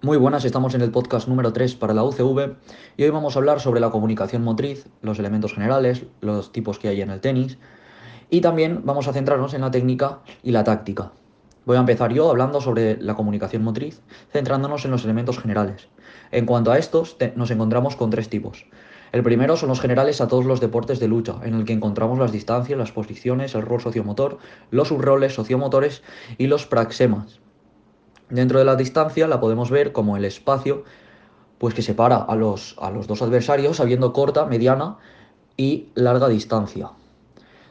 Muy buenas, estamos en el podcast número 3 para la UCV y hoy vamos a hablar sobre la comunicación motriz, los elementos generales, los tipos que hay en el tenis y también vamos a centrarnos en la técnica y la táctica. Voy a empezar yo hablando sobre la comunicación motriz, centrándonos en los elementos generales. En cuanto a estos, nos encontramos con tres tipos. El primero son los generales a todos los deportes de lucha, en el que encontramos las distancias, las posiciones, el rol sociomotor, los subroles sociomotores y los praxemas, Dentro de la distancia la podemos ver como el espacio pues que separa a los, a los dos adversarios habiendo corta, mediana y larga distancia.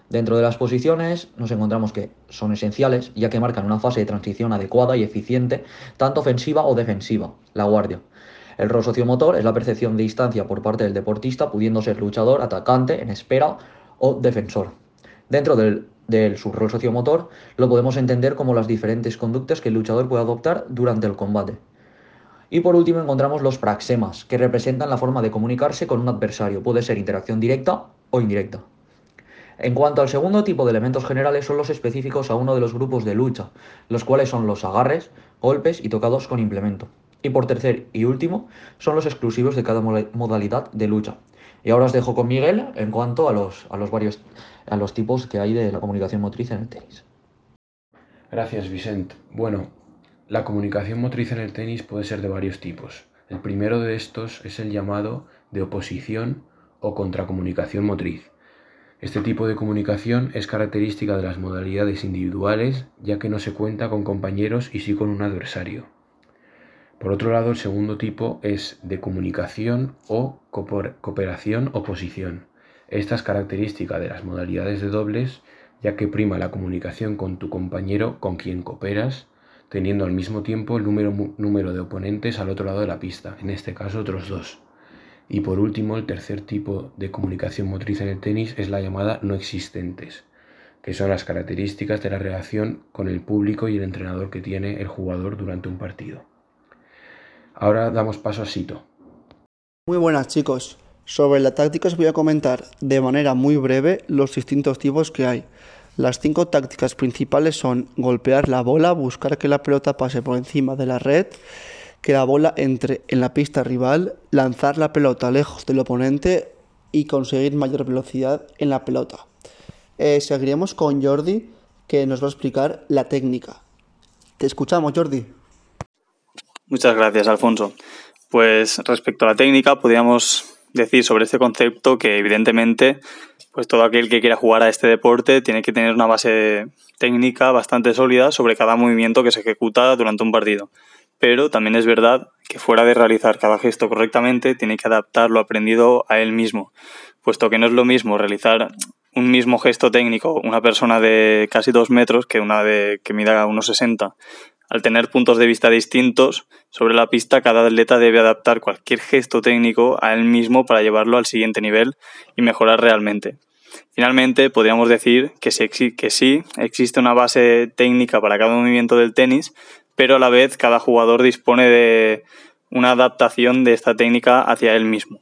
Dentro de las posiciones nos encontramos que son esenciales ya que marcan una fase de transición adecuada y eficiente, tanto ofensiva o defensiva, la guardia. El rol sociomotor es la percepción de distancia por parte del deportista, pudiendo ser luchador, atacante, en espera o defensor. Dentro del del subrol sociomotor, lo podemos entender como las diferentes conductas que el luchador puede adoptar durante el combate. Y por último encontramos los praxemas, que representan la forma de comunicarse con un adversario, puede ser interacción directa o indirecta. En cuanto al segundo tipo de elementos generales son los específicos a uno de los grupos de lucha, los cuales son los agarres, golpes y tocados con implemento. Y por tercer y último son los exclusivos de cada modalidad de lucha, y ahora os dejo con Miguel en cuanto a los, a los varios a los tipos que hay de la comunicación motriz en el tenis. Gracias, Vicente. Bueno, la comunicación motriz en el tenis puede ser de varios tipos. El primero de estos es el llamado de oposición o contracomunicación motriz. Este tipo de comunicación es característica de las modalidades individuales, ya que no se cuenta con compañeros y sí con un adversario. Por otro lado, el segundo tipo es de comunicación o cooperación oposición. Esta es característica de las modalidades de dobles, ya que prima la comunicación con tu compañero con quien cooperas, teniendo al mismo tiempo el número, número de oponentes al otro lado de la pista, en este caso otros dos. Y por último, el tercer tipo de comunicación motriz en el tenis es la llamada no existentes, que son las características de la relación con el público y el entrenador que tiene el jugador durante un partido. Ahora damos paso a Sito. Muy buenas chicos. Sobre la táctica os voy a comentar de manera muy breve los distintos tipos que hay. Las cinco tácticas principales son golpear la bola, buscar que la pelota pase por encima de la red, que la bola entre en la pista rival, lanzar la pelota lejos del oponente y conseguir mayor velocidad en la pelota. Eh, seguiremos con Jordi que nos va a explicar la técnica. Te escuchamos, Jordi. Muchas gracias, Alfonso. Pues respecto a la técnica, podríamos decir sobre este concepto que evidentemente pues todo aquel que quiera jugar a este deporte tiene que tener una base técnica bastante sólida sobre cada movimiento que se ejecuta durante un partido. Pero también es verdad que fuera de realizar cada gesto correctamente, tiene que adaptar lo aprendido a él mismo, puesto que no es lo mismo realizar un mismo gesto técnico una persona de casi dos metros que una de que mida unos 60 al tener puntos de vista distintos sobre la pista, cada atleta debe adaptar cualquier gesto técnico a él mismo para llevarlo al siguiente nivel y mejorar realmente. Finalmente, podríamos decir que sí, existe una base técnica para cada movimiento del tenis, pero a la vez cada jugador dispone de una adaptación de esta técnica hacia él mismo.